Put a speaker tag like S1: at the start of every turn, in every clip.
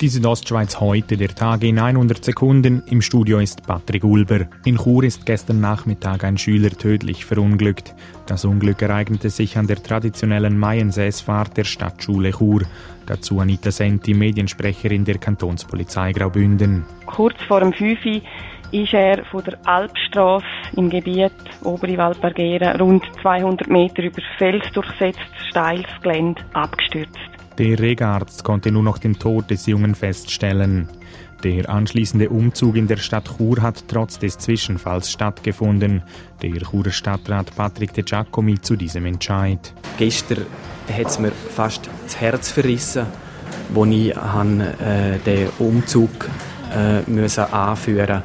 S1: Die Südostschweiz heute, der Tag in 100 Sekunden. Im Studio ist Patrick Ulber. In Chur ist gestern Nachmittag ein Schüler tödlich verunglückt. Das Unglück ereignete sich an der traditionellen Maiensäßfahrt der Stadtschule Chur. Dazu Anita Senti, Mediensprecherin der Kantonspolizei Graubünden.
S2: Kurz vor dem 5 ist er von der Alpstraße im Gebiet Obere Waldbergera rund 200 Meter über felsdurchsetztes steiles Gelände abgestürzt.
S1: Der Regarzt konnte nur noch den Tod des Jungen feststellen. Der anschließende Umzug in der Stadt Chur hat trotz des Zwischenfalls stattgefunden. Der Churer Stadtrat Patrick De Giacomi zu diesem Entscheid.
S3: Gestern hat es mir fast das Herz verrissen, als ich äh, den Umzug äh, müssen anführen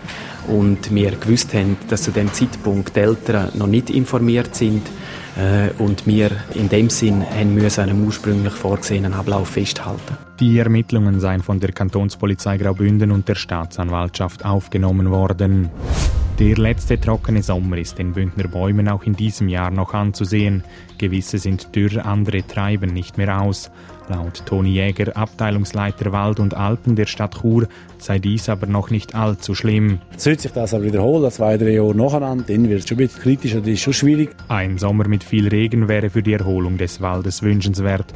S3: und wir gewusst haben, dass zu dem Zeitpunkt die Eltern noch nicht informiert sind und wir in dem Sinn haben müssen einen ursprünglich vorgesehenen Ablauf festhalten.
S1: Die Ermittlungen seien von der Kantonspolizei Graubünden und der Staatsanwaltschaft aufgenommen worden. Der letzte trockene Sommer ist den Bündner Bäumen auch in diesem Jahr noch anzusehen. Gewisse sind dürr, andere treiben nicht mehr aus. Laut Toni Jäger, Abteilungsleiter Wald und Alpen der Stadt Chur, sei dies aber noch nicht allzu schlimm.
S4: Sollte sich das aber wiederholen, zwei, drei Jahre nacheinander, dann wird es schon ein bisschen kritischer, das ist schon schwierig.
S1: Ein Sommer mit viel Regen wäre für die Erholung des Waldes wünschenswert.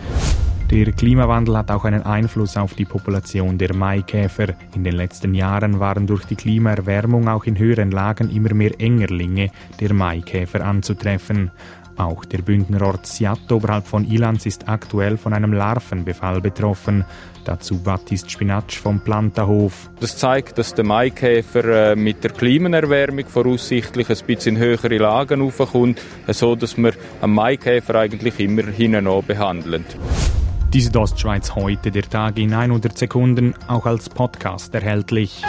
S1: Der Klimawandel hat auch einen Einfluss auf die Population der Maikäfer. In den letzten Jahren waren durch die Klimaerwärmung auch in höheren Lagen immer mehr Engerlinge der Maikäfer anzutreffen. Auch der Bündner Ort Siat oberhalb von Ilans ist aktuell von einem Larvenbefall betroffen. Dazu Baptist Spinatsch vom Plantahof.
S5: Das zeigt, dass der Maikäfer äh, mit der Klimaerwärmung voraussichtlich ein bisschen in höhere Lagen aufkommt, so dass wir einen Maikäfer eigentlich immer hinten behandeln.
S1: Diese Ostschweiz heute, der Tag in 100 Sekunden, auch als Podcast erhältlich.